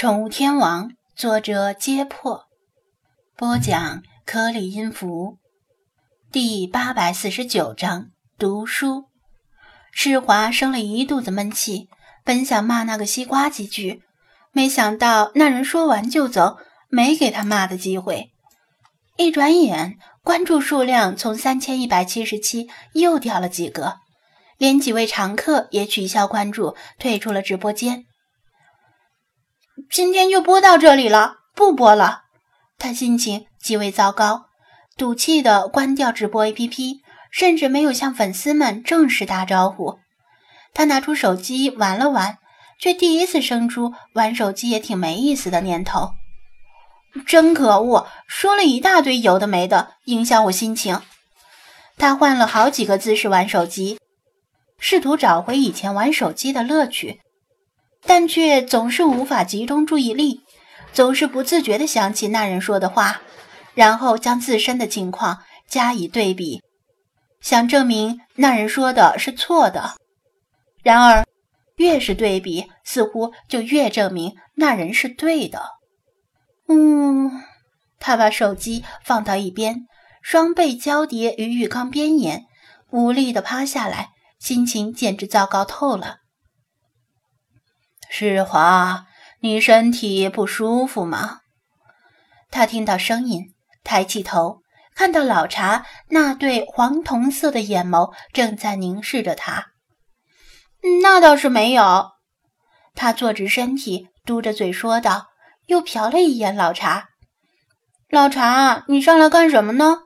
宠物天王，作者：揭破，播讲：颗粒音符，第八百四十九章读书。世华生了一肚子闷气，本想骂那个西瓜几句，没想到那人说完就走，没给他骂的机会。一转眼，关注数量从三千一百七十七又掉了几个，连几位常客也取消关注，退出了直播间。今天就播到这里了，不播了。他心情极为糟糕，赌气的关掉直播 APP，甚至没有向粉丝们正式打招呼。他拿出手机玩了玩，却第一次生出玩手机也挺没意思的念头。真可恶，说了一大堆有的没的，影响我心情。他换了好几个姿势玩手机，试图找回以前玩手机的乐趣。但却总是无法集中注意力，总是不自觉地想起那人说的话，然后将自身的情况加以对比，想证明那人说的是错的。然而，越是对比，似乎就越证明那人是对的。嗯，他把手机放到一边，双背交叠于浴缸边沿，无力地趴下来，心情简直糟糕透了。世华，你身体不舒服吗？他听到声音，抬起头，看到老茶那对黄铜色的眼眸正在凝视着他。那倒是没有。他坐直身体，嘟着嘴说道，又瞟了一眼老茶。老茶，你上来干什么呢？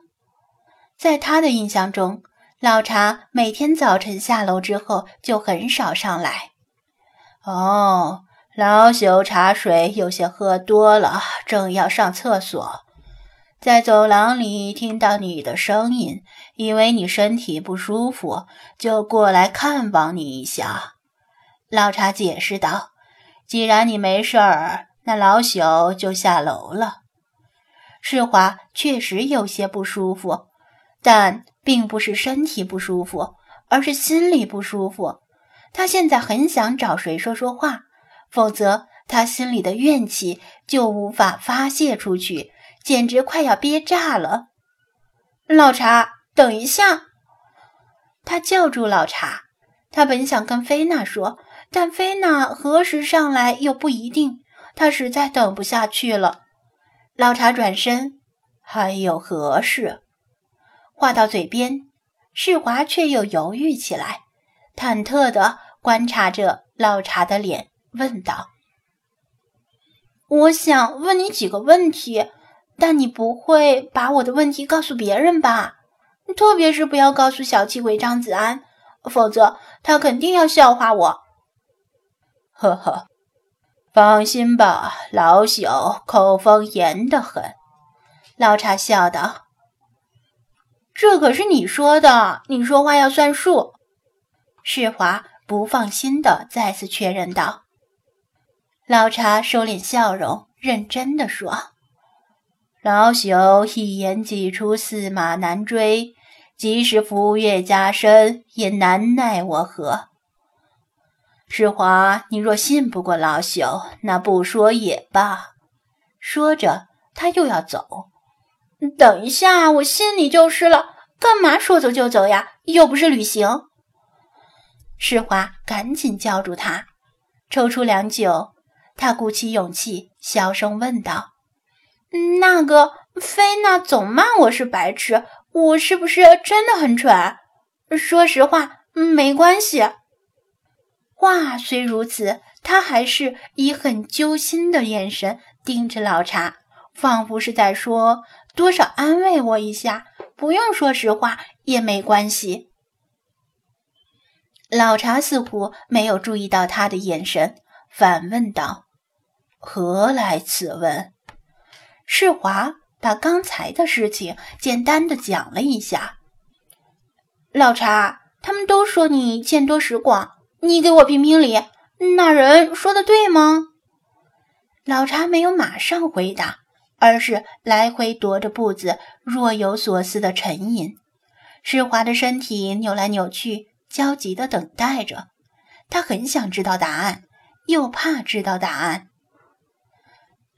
在他的印象中，老茶每天早晨下楼之后就很少上来。哦，老朽茶水有些喝多了，正要上厕所，在走廊里听到你的声音，以为你身体不舒服，就过来看望你一下。老茶解释道：“既然你没事儿，那老朽就下楼了。”世华确实有些不舒服，但并不是身体不舒服，而是心里不舒服。他现在很想找谁说说话，否则他心里的怨气就无法发泄出去，简直快要憋炸了。老茶，等一下！他叫住老茶。他本想跟菲娜说，但菲娜何时上来又不一定。他实在等不下去了。老茶转身，还有何事？话到嘴边，世华却又犹豫起来，忐忑的。观察着老茶的脸，问道：“我想问你几个问题，但你不会把我的问题告诉别人吧？特别是不要告诉小气鬼张子安，否则他肯定要笑话我。”呵呵，放心吧，老朽口风严得很。”老茶笑道，“这可是你说的，你说话要算数。”世华。不放心的再次确认道：“老茶收敛笑容，认真的说：‘老朽一言既出，驷马难追。即使福月加身，也难奈我何。’世华，你若信不过老朽，那不说也罢。”说着，他又要走。“等一下，我心里就是了，干嘛说走就走呀？又不是旅行。”世华赶紧叫住他，抽出良久，他鼓起勇气，小声问道：“那个菲娜总骂我是白痴，我是不是真的很蠢？说实话，没关系。”话虽如此，他还是以很揪心的眼神盯着老茶，仿佛是在说：“多少安慰我一下，不用说实话也没关系。”老茶似乎没有注意到他的眼神，反问道：“何来此问？”世华把刚才的事情简单的讲了一下。老茶，他们都说你见多识广，你给我评评理，那人说的对吗？老茶没有马上回答，而是来回踱着步子，若有所思的沉吟。世华的身体扭来扭去。焦急地等待着，他很想知道答案，又怕知道答案。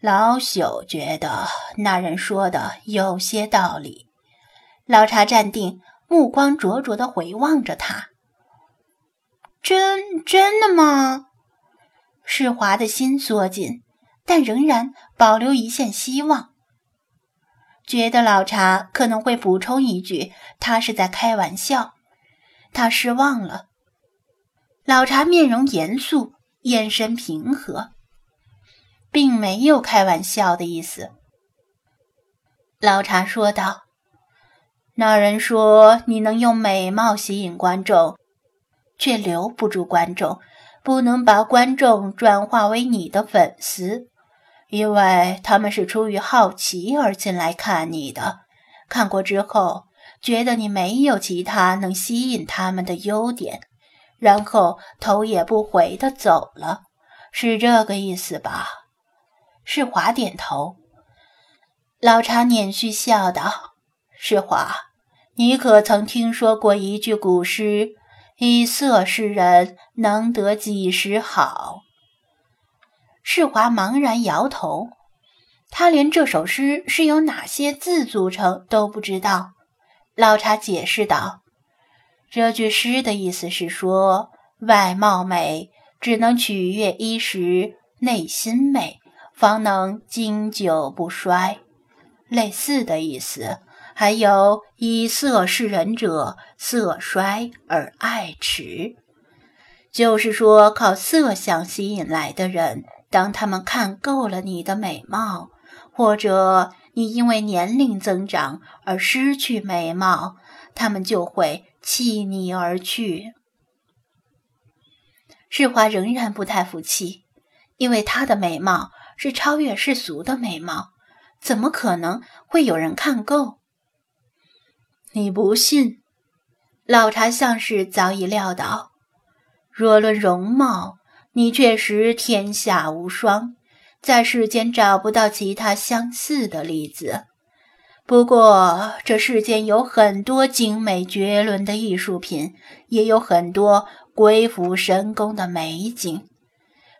老朽觉得那人说的有些道理。老茶站定，目光灼灼地回望着他。真真的吗？世华的心缩紧，但仍然保留一线希望，觉得老茶可能会补充一句，他是在开玩笑。他失望了。老茶面容严肃，眼神平和，并没有开玩笑的意思。老茶说道：“那人说你能用美貌吸引观众。”却留不住观众，不能把观众转化为你的粉丝，因为他们是出于好奇而进来看你的。看过之后，觉得你没有其他能吸引他们的优点，然后头也不回地走了，是这个意思吧？世华点头。老茶捻须笑道：“世华，你可曾听说过一句古诗？”以色示人，能得几时好？世华茫然摇头，他连这首诗是由哪些字组成都不知道。老茶解释道：“这句诗的意思是说，外貌美只能取悦一时，内心美方能经久不衰。类似的意思。”还有以色示人者，色衰而爱弛，就是说靠色相吸引来的人，当他们看够了你的美貌，或者你因为年龄增长而失去美貌，他们就会弃你而去。世华仍然不太服气，因为她的美貌是超越世俗的美貌，怎么可能会有人看够？你不信？老茶像是早已料到。若论容貌，你确实天下无双，在世间找不到其他相似的例子。不过，这世间有很多精美绝伦的艺术品，也有很多鬼斧神工的美景。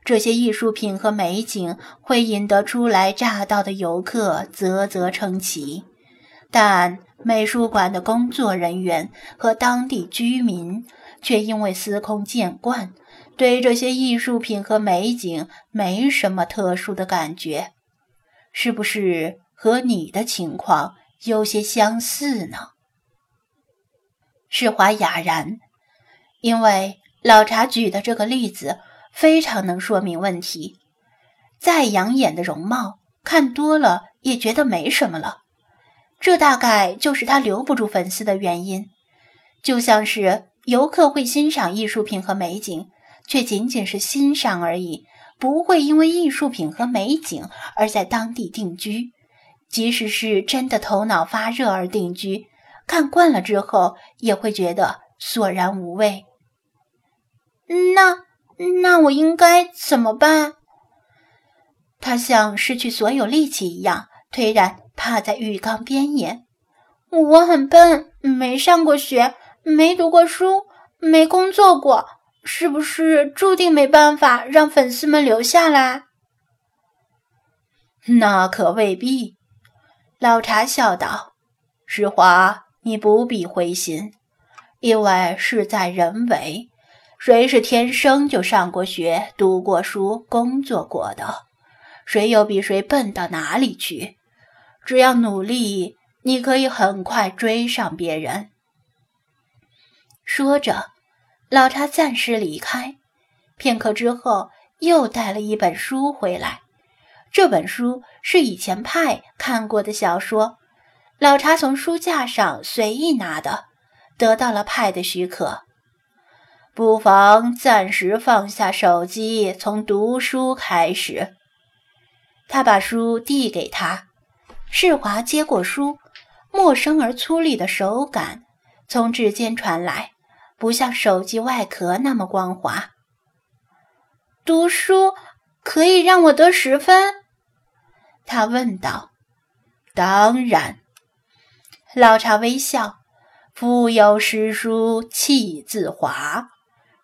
这些艺术品和美景会引得初来乍到的游客啧啧称奇，但……美术馆的工作人员和当地居民却因为司空见惯，对这些艺术品和美景没什么特殊的感觉，是不是和你的情况有些相似呢？世华哑然，因为老茶举的这个例子非常能说明问题。再养眼的容貌，看多了也觉得没什么了。这大概就是他留不住粉丝的原因，就像是游客会欣赏艺术品和美景，却仅仅是欣赏而已，不会因为艺术品和美景而在当地定居。即使是真的头脑发热而定居，看惯了之后也会觉得索然无味。那那我应该怎么办？他像失去所有力气一样，颓然。趴在浴缸边沿，我很笨，没上过学，没读过书，没工作过，是不是注定没办法让粉丝们留下来？那可未必。老茶笑道：“石华，你不必灰心，因为事在人为。谁是天生就上过学、读过书、工作过的？谁又比谁笨到哪里去？”只要努力，你可以很快追上别人。说着，老茶暂时离开，片刻之后又带了一本书回来。这本书是以前派看过的小说，老茶从书架上随意拿的，得到了派的许可。不妨暂时放下手机，从读书开始。他把书递给他。世华接过书，陌生而粗粝的手感从指尖传来，不像手机外壳那么光滑。读书可以让我得十分？他问道。当然。老茶微笑。腹有诗书气自华。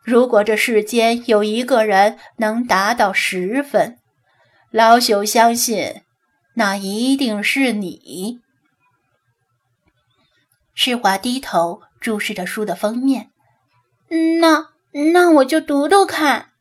如果这世间有一个人能达到十分，老朽相信，那一定是你。世华低头注视着书的封面，那那我就读读看。